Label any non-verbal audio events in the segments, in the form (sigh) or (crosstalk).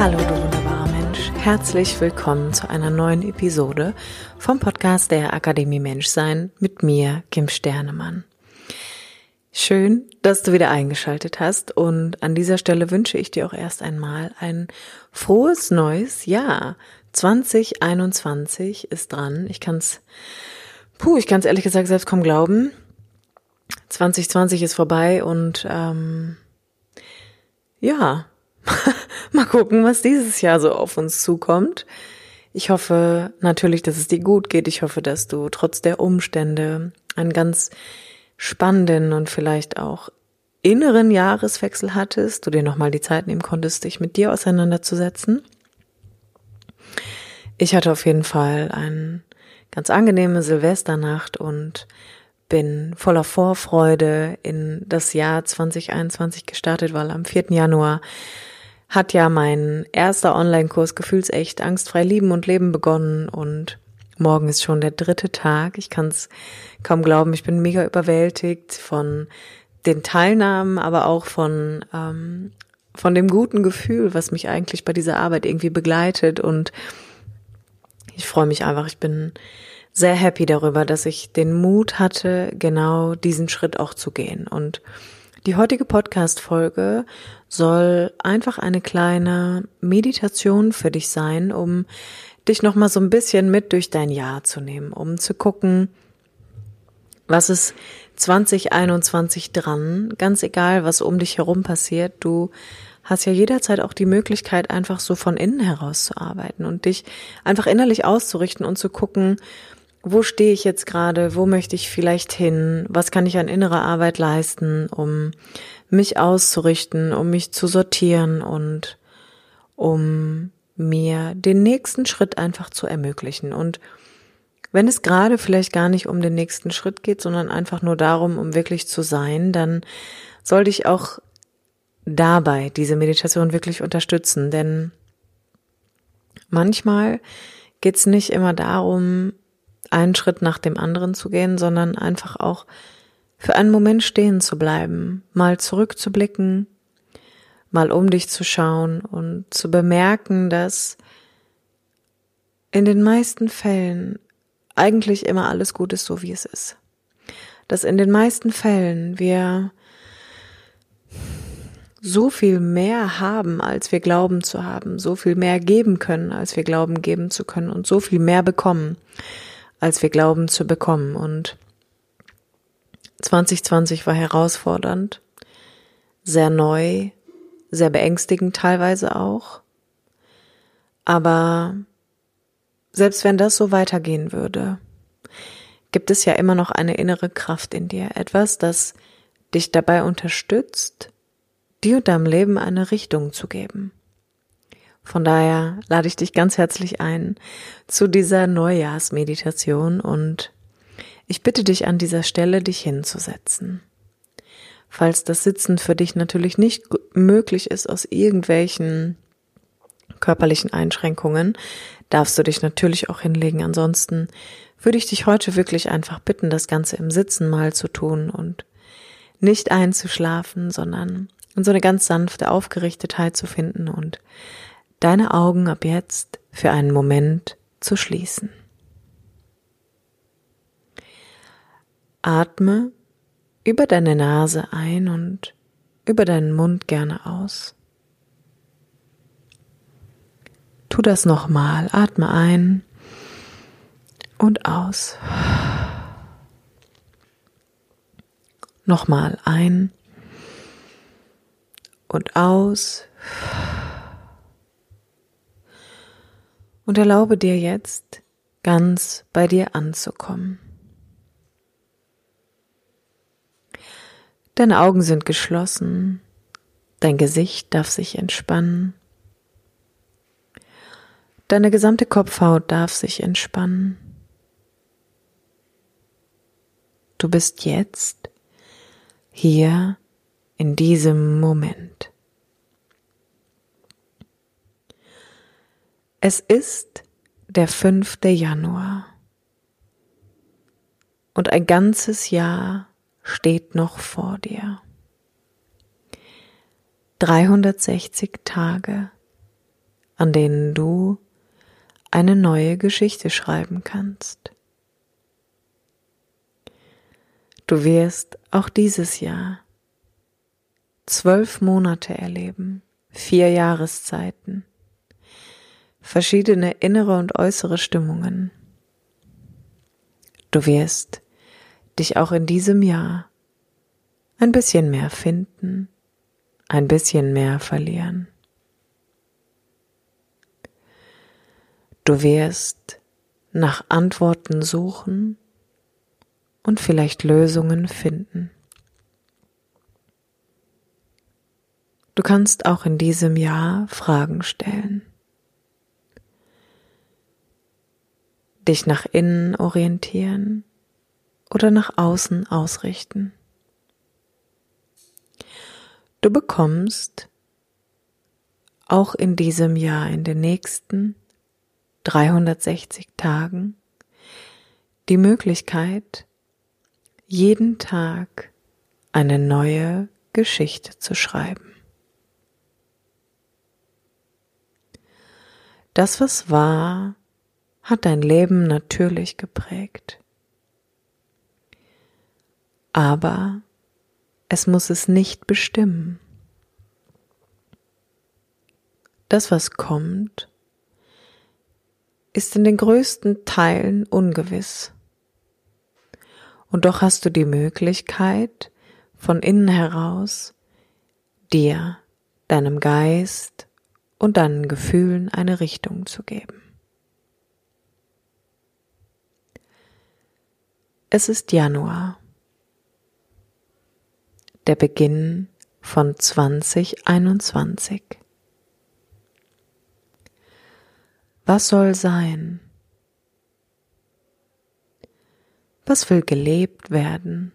Hallo du wunderbarer Mensch, herzlich willkommen zu einer neuen Episode vom Podcast der Akademie Menschsein mit mir, Kim Sternemann. Schön, dass du wieder eingeschaltet hast und an dieser Stelle wünsche ich dir auch erst einmal ein frohes neues Jahr. 2021 ist dran. Ich kann's, puh, ich kann's ehrlich gesagt selbst kaum glauben. 2020 ist vorbei und ähm, ja, (laughs) Mal gucken, was dieses Jahr so auf uns zukommt. Ich hoffe natürlich, dass es dir gut geht. Ich hoffe, dass du trotz der Umstände einen ganz spannenden und vielleicht auch inneren Jahreswechsel hattest, du dir nochmal die Zeit nehmen konntest, dich mit dir auseinanderzusetzen. Ich hatte auf jeden Fall eine ganz angenehme Silvesternacht und bin voller Vorfreude in das Jahr 2021 gestartet, weil am 4. Januar hat ja mein erster Online-Kurs Gefühlsecht, Angstfrei Lieben und Leben begonnen und morgen ist schon der dritte Tag. Ich kann es kaum glauben, ich bin mega überwältigt von den Teilnahmen, aber auch von, ähm, von dem guten Gefühl, was mich eigentlich bei dieser Arbeit irgendwie begleitet. Und ich freue mich einfach, ich bin sehr happy darüber, dass ich den Mut hatte, genau diesen Schritt auch zu gehen. Und die heutige Podcast-Folge soll einfach eine kleine Meditation für dich sein, um dich nochmal so ein bisschen mit durch dein Jahr zu nehmen, um zu gucken, was ist 2021 dran, ganz egal, was um dich herum passiert, du hast ja jederzeit auch die Möglichkeit, einfach so von innen heraus zu arbeiten und dich einfach innerlich auszurichten und zu gucken, wo stehe ich jetzt gerade, wo möchte ich vielleicht hin, was kann ich an innerer Arbeit leisten, um mich auszurichten, um mich zu sortieren und um mir den nächsten Schritt einfach zu ermöglichen. Und wenn es gerade vielleicht gar nicht um den nächsten Schritt geht, sondern einfach nur darum, um wirklich zu sein, dann sollte ich auch dabei diese Meditation wirklich unterstützen. Denn manchmal geht es nicht immer darum, einen Schritt nach dem anderen zu gehen, sondern einfach auch für einen Moment stehen zu bleiben, mal zurückzublicken, mal um dich zu schauen und zu bemerken, dass in den meisten Fällen eigentlich immer alles gut ist, so wie es ist. Dass in den meisten Fällen wir so viel mehr haben, als wir glauben zu haben, so viel mehr geben können, als wir glauben geben zu können und so viel mehr bekommen, als wir glauben zu bekommen. Und 2020 war herausfordernd, sehr neu, sehr beängstigend teilweise auch. Aber selbst wenn das so weitergehen würde, gibt es ja immer noch eine innere Kraft in dir, etwas, das dich dabei unterstützt, dir und deinem Leben eine Richtung zu geben. Von daher lade ich dich ganz herzlich ein zu dieser Neujahrsmeditation und ich bitte dich an dieser Stelle, dich hinzusetzen. Falls das Sitzen für dich natürlich nicht möglich ist aus irgendwelchen körperlichen Einschränkungen, darfst du dich natürlich auch hinlegen. Ansonsten würde ich dich heute wirklich einfach bitten, das Ganze im Sitzen mal zu tun und nicht einzuschlafen, sondern in so eine ganz sanfte Aufgerichtetheit zu finden und deine Augen ab jetzt für einen Moment zu schließen. Atme über deine Nase ein und über deinen Mund gerne aus. Tu das nochmal. Atme ein und aus. Nochmal ein und aus. Und erlaube dir jetzt ganz bei dir anzukommen. Deine Augen sind geschlossen, dein Gesicht darf sich entspannen Deine gesamte Kopfhaut darf sich entspannen. Du bist jetzt hier in diesem Moment. Es ist der 5. Januar und ein ganzes Jahr steht noch vor dir. 360 Tage, an denen du eine neue Geschichte schreiben kannst. Du wirst auch dieses Jahr zwölf Monate erleben, vier Jahreszeiten, verschiedene innere und äußere Stimmungen. Du wirst dich auch in diesem Jahr ein bisschen mehr finden, ein bisschen mehr verlieren. Du wirst nach Antworten suchen und vielleicht Lösungen finden. Du kannst auch in diesem Jahr Fragen stellen, dich nach innen orientieren oder nach außen ausrichten. Du bekommst auch in diesem Jahr, in den nächsten 360 Tagen, die Möglichkeit, jeden Tag eine neue Geschichte zu schreiben. Das, was war, hat dein Leben natürlich geprägt aber es muss es nicht bestimmen. Das, was kommt, ist in den größten Teilen ungewiss. Und doch hast du die Möglichkeit, von innen heraus dir, deinem Geist und deinen Gefühlen eine Richtung zu geben. Es ist Januar der Beginn von 2021. Was soll sein? Was will gelebt werden?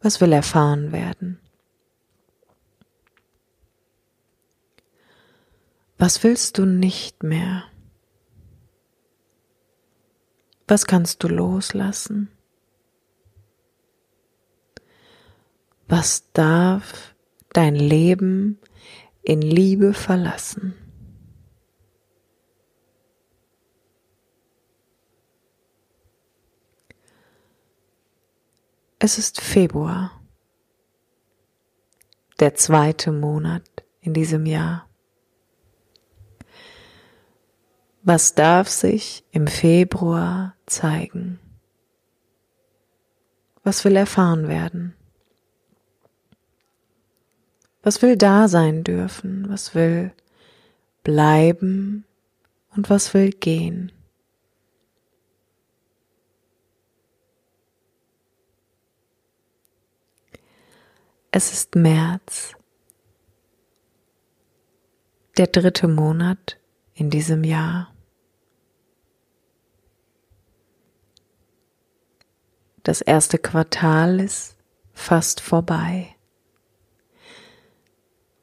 Was will erfahren werden? Was willst du nicht mehr? Was kannst du loslassen? Was darf dein Leben in Liebe verlassen? Es ist Februar, der zweite Monat in diesem Jahr. Was darf sich im Februar zeigen? Was will erfahren werden? Was will da sein dürfen? Was will bleiben? Und was will gehen? Es ist März, der dritte Monat in diesem Jahr. Das erste Quartal ist fast vorbei.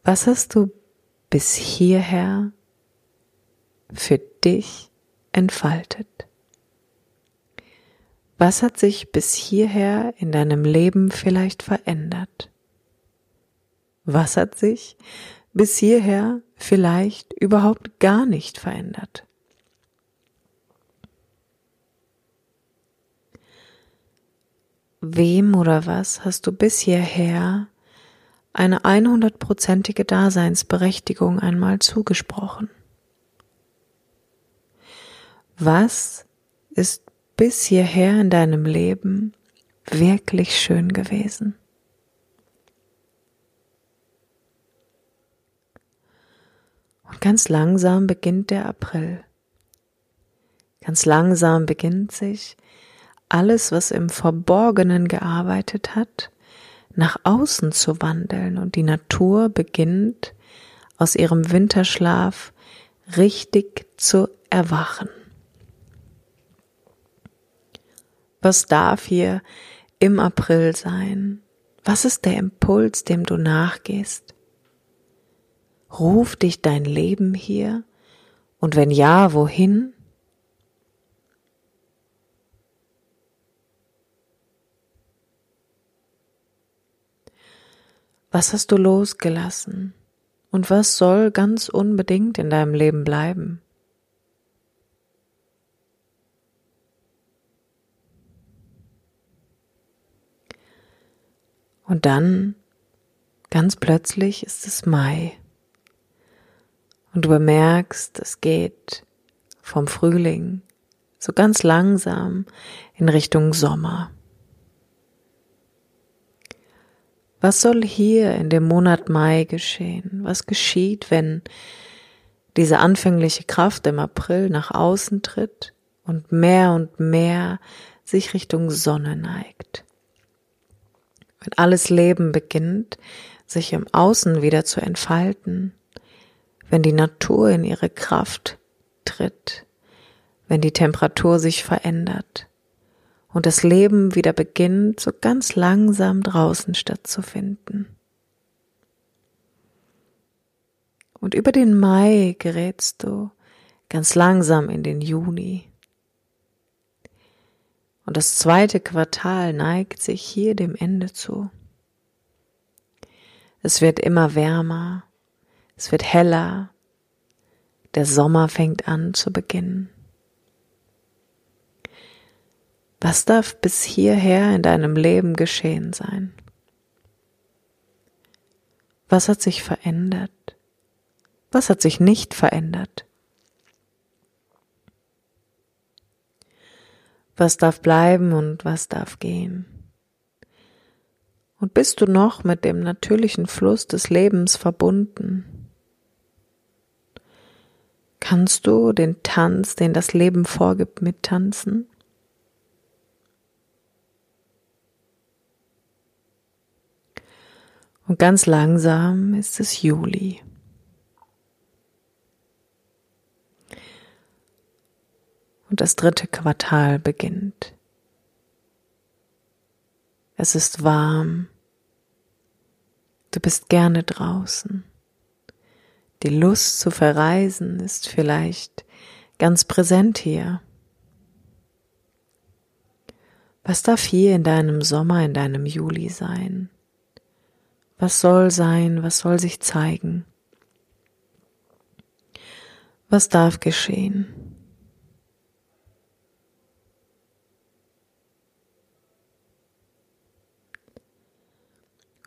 Was hast du bis hierher für dich entfaltet? Was hat sich bis hierher in deinem Leben vielleicht verändert? Was hat sich bis hierher vielleicht überhaupt gar nicht verändert? Wem oder was hast du bis hierher eine 100%ige Daseinsberechtigung einmal zugesprochen? Was ist bis hierher in deinem Leben wirklich schön gewesen? Und ganz langsam beginnt der April. Ganz langsam beginnt sich alles, was im Verborgenen gearbeitet hat, nach außen zu wandeln und die Natur beginnt aus ihrem Winterschlaf richtig zu erwachen. Was darf hier im April sein? Was ist der Impuls, dem du nachgehst? Ruft dich dein Leben hier? Und wenn ja, wohin? Was hast du losgelassen? Und was soll ganz unbedingt in deinem Leben bleiben? Und dann, ganz plötzlich, ist es Mai. Und du bemerkst, es geht vom Frühling so ganz langsam in Richtung Sommer. Was soll hier in dem Monat Mai geschehen? Was geschieht, wenn diese anfängliche Kraft im April nach außen tritt und mehr und mehr sich Richtung Sonne neigt? Wenn alles Leben beginnt, sich im Außen wieder zu entfalten, wenn die Natur in ihre Kraft tritt, wenn die Temperatur sich verändert und das Leben wieder beginnt, so ganz langsam draußen stattzufinden. Und über den Mai gerätst du ganz langsam in den Juni. Und das zweite Quartal neigt sich hier dem Ende zu. Es wird immer wärmer, es wird heller, der Sommer fängt an zu beginnen. Was darf bis hierher in deinem Leben geschehen sein? Was hat sich verändert? Was hat sich nicht verändert? Was darf bleiben und was darf gehen? Und bist du noch mit dem natürlichen Fluss des Lebens verbunden? Kannst du den Tanz, den das Leben vorgibt, mittanzen? Und ganz langsam ist es Juli. und das dritte Quartal beginnt. Es ist warm. Du bist gerne draußen. Die Lust zu verreisen ist vielleicht ganz präsent hier. Was darf hier in deinem Sommer, in deinem Juli sein? Was soll sein? Was soll sich zeigen? Was darf geschehen?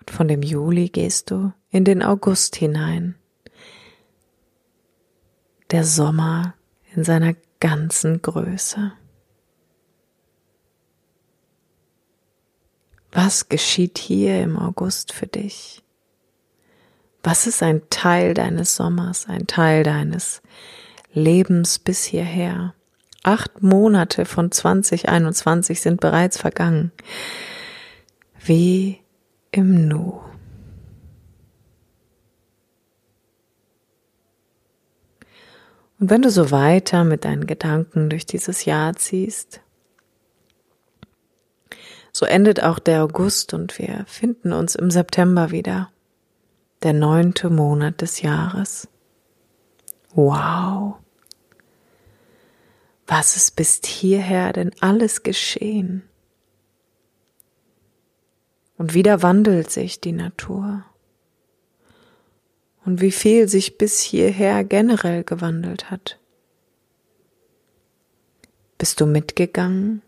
Von dem Juli gehst du in den August hinein. Der Sommer in seiner ganzen Größe. Was geschieht hier im August für dich? Was ist ein Teil deines Sommers, ein Teil deines Lebens bis hierher? Acht Monate von 2021 sind bereits vergangen. Wie im Nu. Und wenn du so weiter mit deinen Gedanken durch dieses Jahr ziehst, so endet auch der August und wir finden uns im September wieder, der neunte Monat des Jahres. Wow! Was ist bis hierher denn alles geschehen? Und wieder wandelt sich die Natur. Und wie viel sich bis hierher generell gewandelt hat. Bist du mitgegangen?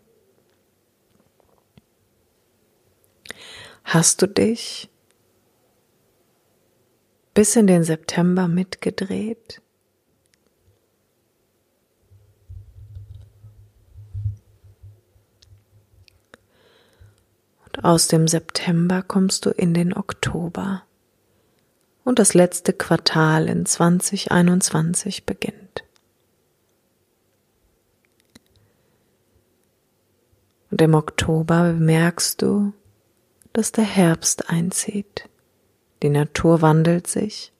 Hast du dich bis in den September mitgedreht? Aus dem September kommst du in den Oktober und das letzte Quartal in 2021 beginnt. Und im Oktober bemerkst du, dass der Herbst einzieht. Die Natur wandelt sich.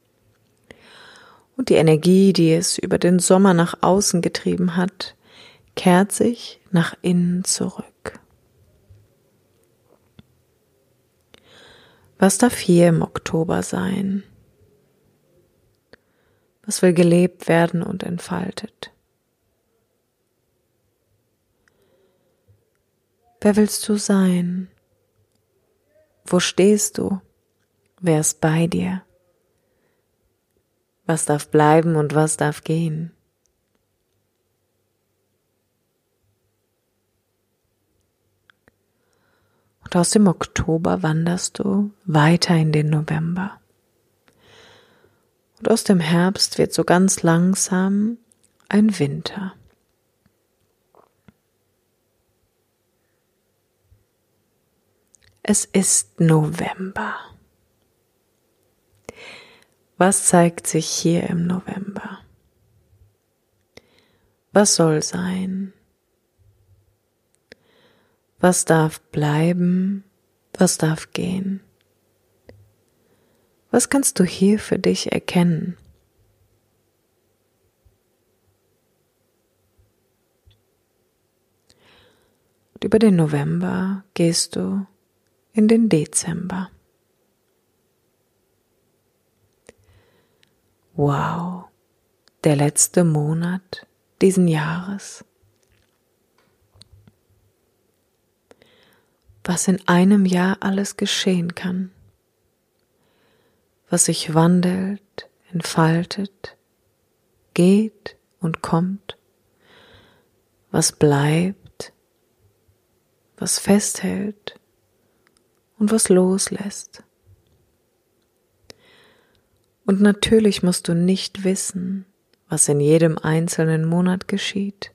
Und die Energie, die es über den Sommer nach außen getrieben hat, kehrt sich nach innen zurück. Was darf hier im Oktober sein? Was will gelebt werden und entfaltet? Wer willst du sein? Wo stehst du? Wer ist bei dir? Was darf bleiben und was darf gehen? Und aus dem Oktober wanderst du weiter in den November. Und aus dem Herbst wird so ganz langsam ein Winter. Es ist November. Was zeigt sich hier im November? Was soll sein? Was darf bleiben? Was darf gehen? Was kannst du hier für dich erkennen? Und über den November gehst du in den Dezember. Wow, der letzte Monat diesen Jahres. was in einem Jahr alles geschehen kann, was sich wandelt, entfaltet, geht und kommt, was bleibt, was festhält und was loslässt. Und natürlich musst du nicht wissen, was in jedem einzelnen Monat geschieht.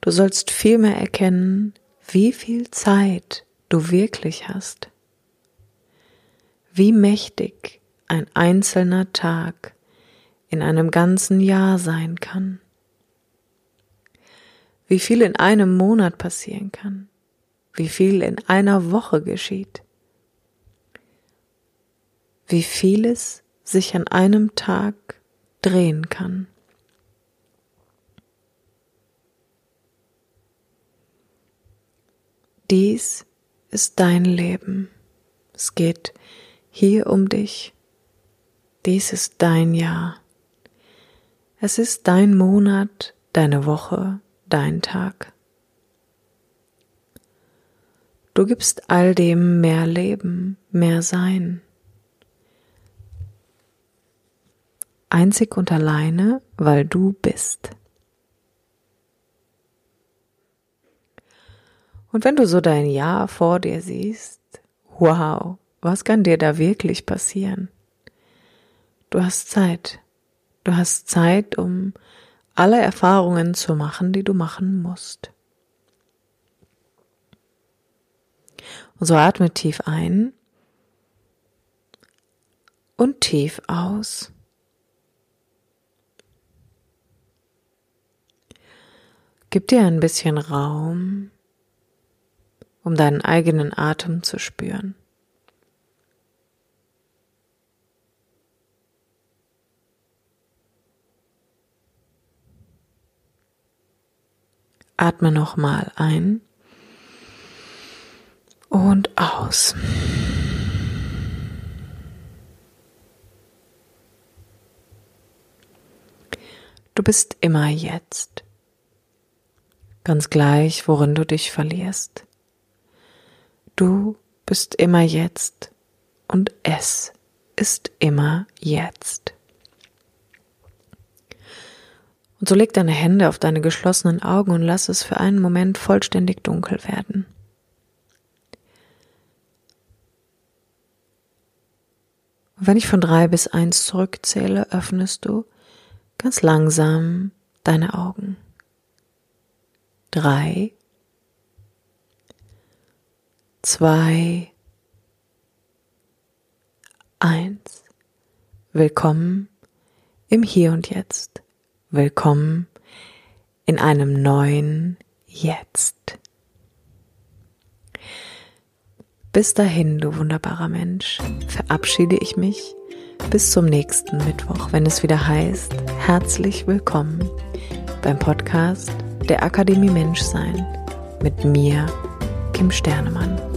Du sollst vielmehr erkennen, wie viel Zeit du wirklich hast, wie mächtig ein einzelner Tag in einem ganzen Jahr sein kann, wie viel in einem Monat passieren kann, wie viel in einer Woche geschieht, wie vieles sich an einem Tag drehen kann. Dies ist dein Leben. Es geht hier um dich. Dies ist dein Jahr. Es ist dein Monat, deine Woche, dein Tag. Du gibst all dem mehr Leben, mehr Sein. Einzig und alleine, weil du bist. Und wenn du so dein Jahr vor dir siehst, wow, was kann dir da wirklich passieren? Du hast Zeit. Du hast Zeit, um alle Erfahrungen zu machen, die du machen musst. Und so atme tief ein und tief aus. Gib dir ein bisschen Raum um deinen eigenen Atem zu spüren. Atme nochmal ein und aus. Du bist immer jetzt, ganz gleich, worin du dich verlierst. Du bist immer jetzt und es ist immer jetzt. Und so leg deine Hände auf deine geschlossenen Augen und lass es für einen Moment vollständig dunkel werden. Und wenn ich von drei bis eins zurückzähle, öffnest du ganz langsam deine Augen. Drei, zwei, eins. Willkommen im Hier und Jetzt. Willkommen in einem neuen Jetzt. Bis dahin, du wunderbarer Mensch, verabschiede ich mich, bis zum nächsten Mittwoch, wenn es wieder heißt, herzlich willkommen beim Podcast der Akademie Menschsein mit mir, Kim Sternemann.